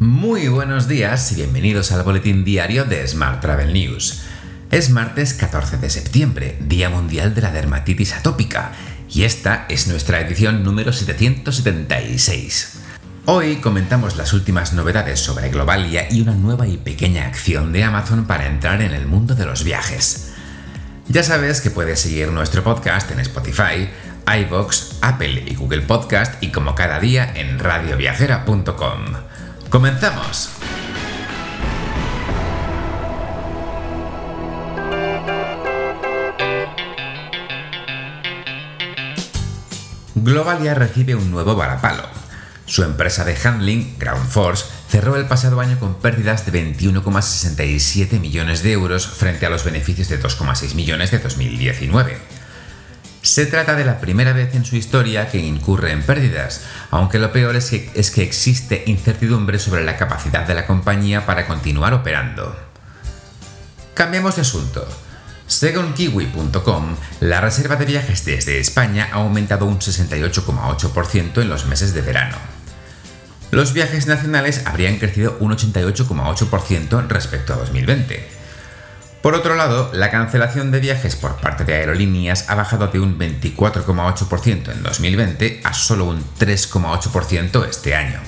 Muy buenos días y bienvenidos al boletín diario de Smart Travel News. Es martes 14 de septiembre, Día Mundial de la Dermatitis Atópica, y esta es nuestra edición número 776. Hoy comentamos las últimas novedades sobre Globalia y una nueva y pequeña acción de Amazon para entrar en el mundo de los viajes. Ya sabes que puedes seguir nuestro podcast en Spotify, iVoox, Apple y Google Podcast y como cada día en radioviajera.com. ¡Comenzamos! Globalia recibe un nuevo varapalo. Su empresa de handling, Ground Force, cerró el pasado año con pérdidas de 21,67 millones de euros frente a los beneficios de 2,6 millones de 2019. Se trata de la primera vez en su historia que incurre en pérdidas, aunque lo peor es que, es que, existe incertidumbre sobre la capacidad de la compañía para continuar operando. Cambiemos de asunto. Según kiwi.com, la reserva de viajes desde España ha aumentado un 68,8% en los meses de verano. Los viajes nacionales habrían crecido un 88,8% respecto a 2020 por otro lado, la cancelación de viajes por parte de aerolíneas ha bajado de un 24,8% en 2020 a solo un 3,8% este año.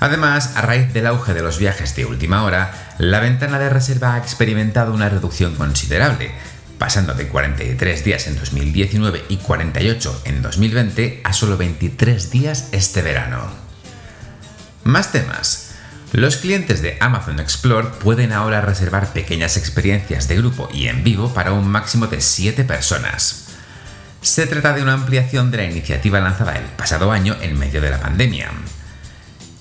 Además, a raíz del auge de los viajes de última hora, la ventana de reserva ha experimentado una reducción considerable, pasando de 43 días en 2019 y 48 en 2020 a solo 23 días este verano. Más temas. Los clientes de Amazon Explore pueden ahora reservar pequeñas experiencias de grupo y en vivo para un máximo de 7 personas. Se trata de una ampliación de la iniciativa lanzada el pasado año en medio de la pandemia.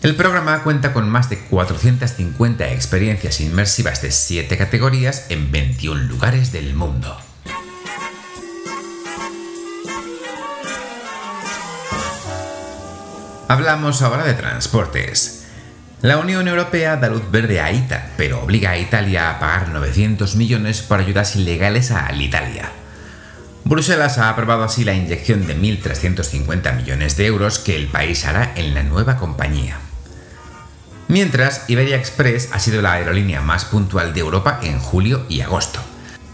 El programa cuenta con más de 450 experiencias inmersivas de 7 categorías en 21 lugares del mundo. Hablamos ahora de transportes. La Unión Europea da luz verde a ITA, pero obliga a Italia a pagar 900 millones por ayudas ilegales a Alitalia. Bruselas ha aprobado así la inyección de 1.350 millones de euros que el país hará en la nueva compañía. Mientras, Iberia Express ha sido la aerolínea más puntual de Europa en julio y agosto.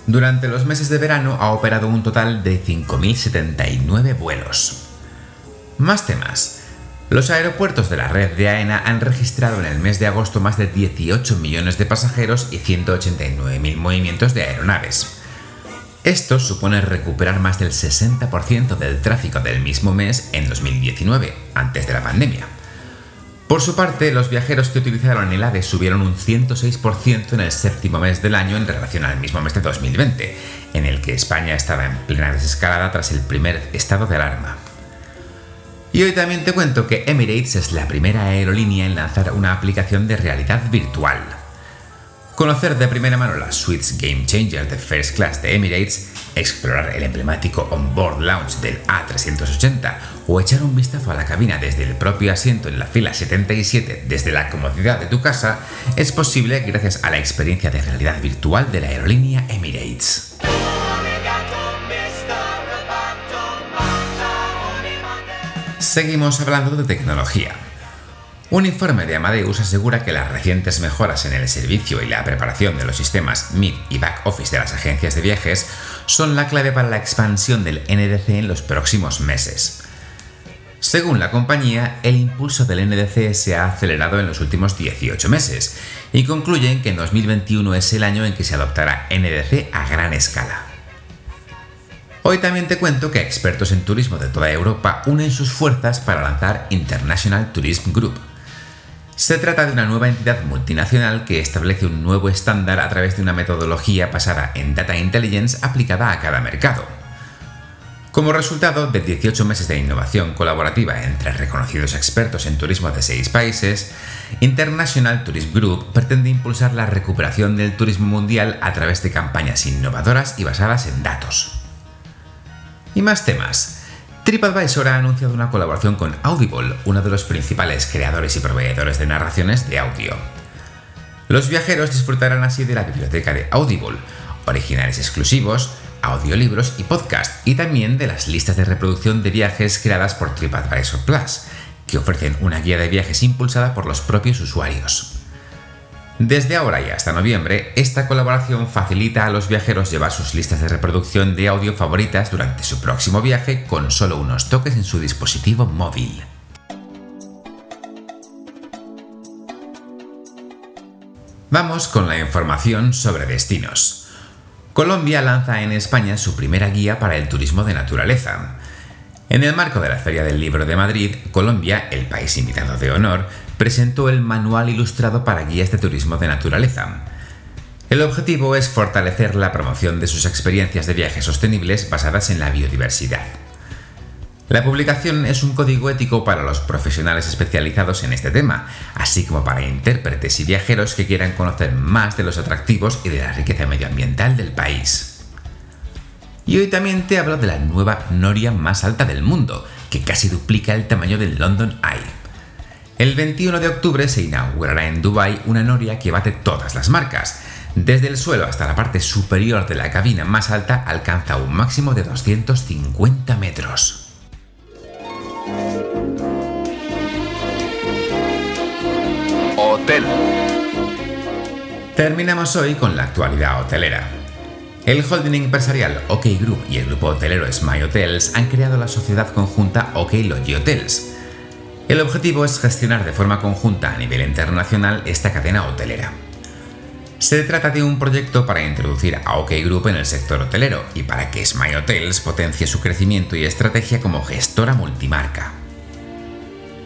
Durante los meses de verano ha operado un total de 5.079 vuelos. Más temas. Los aeropuertos de la red de AENA han registrado en el mes de agosto más de 18 millones de pasajeros y 189.000 movimientos de aeronaves. Esto supone recuperar más del 60% del tráfico del mismo mes en 2019, antes de la pandemia. Por su parte, los viajeros que utilizaron el AVE subieron un 106% en el séptimo mes del año en relación al mismo mes de 2020, en el que España estaba en plena desescalada tras el primer estado de alarma. Y hoy también te cuento que Emirates es la primera aerolínea en lanzar una aplicación de realidad virtual. Conocer de primera mano las suites Game Changer de First Class de Emirates, explorar el emblemático onboard lounge del A380 o echar un vistazo a la cabina desde el propio asiento en la fila 77 desde la comodidad de tu casa es posible gracias a la experiencia de realidad virtual de la aerolínea Emirates. Seguimos hablando de tecnología. Un informe de Amadeus asegura que las recientes mejoras en el servicio y la preparación de los sistemas MID y Back Office de las agencias de viajes son la clave para la expansión del NDC en los próximos meses. Según la compañía, el impulso del NDC se ha acelerado en los últimos 18 meses y concluyen que en 2021 es el año en que se adoptará NDC a gran escala. Hoy también te cuento que expertos en turismo de toda Europa unen sus fuerzas para lanzar International Tourism Group. Se trata de una nueva entidad multinacional que establece un nuevo estándar a través de una metodología basada en Data Intelligence aplicada a cada mercado. Como resultado de 18 meses de innovación colaborativa entre reconocidos expertos en turismo de seis países, International Tourism Group pretende impulsar la recuperación del turismo mundial a través de campañas innovadoras y basadas en datos. Y más temas. TripAdvisor ha anunciado una colaboración con Audible, uno de los principales creadores y proveedores de narraciones de audio. Los viajeros disfrutarán así de la biblioteca de Audible, originales exclusivos, audiolibros y podcast, y también de las listas de reproducción de viajes creadas por TripAdvisor Plus, que ofrecen una guía de viajes impulsada por los propios usuarios. Desde ahora y hasta noviembre, esta colaboración facilita a los viajeros llevar sus listas de reproducción de audio favoritas durante su próximo viaje con solo unos toques en su dispositivo móvil. Vamos con la información sobre destinos. Colombia lanza en España su primera guía para el turismo de naturaleza. En el marco de la Feria del Libro de Madrid, Colombia, el país invitado de honor, presentó el Manual Ilustrado para Guías de Turismo de Naturaleza. El objetivo es fortalecer la promoción de sus experiencias de viajes sostenibles basadas en la biodiversidad. La publicación es un código ético para los profesionales especializados en este tema, así como para intérpretes y viajeros que quieran conocer más de los atractivos y de la riqueza medioambiental del país. Y hoy también te hablo de la nueva noria más alta del mundo, que casi duplica el tamaño del London Eye. El 21 de octubre se inaugurará en Dubai una noria que bate todas las marcas. Desde el suelo hasta la parte superior de la cabina más alta alcanza un máximo de 250 metros. Hotel. Terminamos hoy con la actualidad hotelera. El holding empresarial OK Group y el grupo hotelero Smile Hotels han creado la sociedad conjunta OK Lodge Hotels. El objetivo es gestionar de forma conjunta a nivel internacional esta cadena hotelera. Se trata de un proyecto para introducir a OK Group en el sector hotelero y para que Smile Hotels potencie su crecimiento y estrategia como gestora multimarca.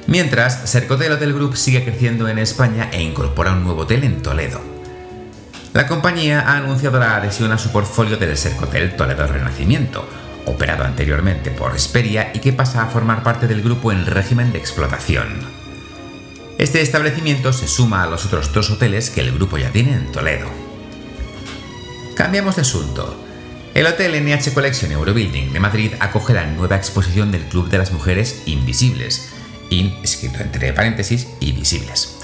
Mientras, Sercotel Hotel Group sigue creciendo en España e incorpora un nuevo hotel en Toledo. La compañía ha anunciado la adhesión a su portfolio del Sercotel Toledo Renacimiento, operado anteriormente por Esperia y que pasa a formar parte del grupo en régimen de explotación. Este establecimiento se suma a los otros dos hoteles que el grupo ya tiene en Toledo. Cambiamos de asunto. El Hotel NH Collection Eurobuilding de Madrid acoge la nueva exposición del Club de las Mujeres Invisibles, escrito entre paréntesis, y visibles.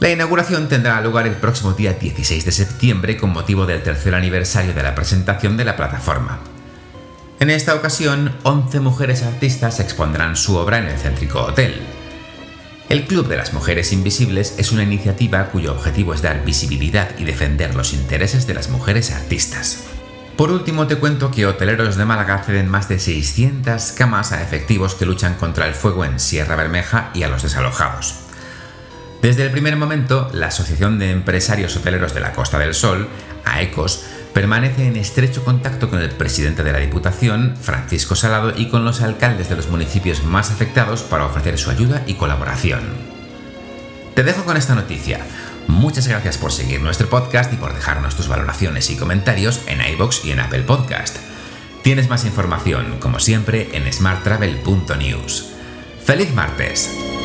La inauguración tendrá lugar el próximo día 16 de septiembre con motivo del tercer aniversario de la presentación de la plataforma. En esta ocasión, 11 mujeres artistas expondrán su obra en el céntrico hotel. El Club de las Mujeres Invisibles es una iniciativa cuyo objetivo es dar visibilidad y defender los intereses de las mujeres artistas. Por último, te cuento que hoteleros de Málaga ceden más de 600 camas a efectivos que luchan contra el fuego en Sierra Bermeja y a los desalojados. Desde el primer momento, la Asociación de Empresarios Hoteleros de la Costa del Sol, AECOS, permanece en estrecho contacto con el presidente de la Diputación, Francisco Salado, y con los alcaldes de los municipios más afectados para ofrecer su ayuda y colaboración. Te dejo con esta noticia. Muchas gracias por seguir nuestro podcast y por dejarnos tus valoraciones y comentarios en iBox y en Apple Podcast. Tienes más información, como siempre, en smarttravel.news. ¡Feliz martes!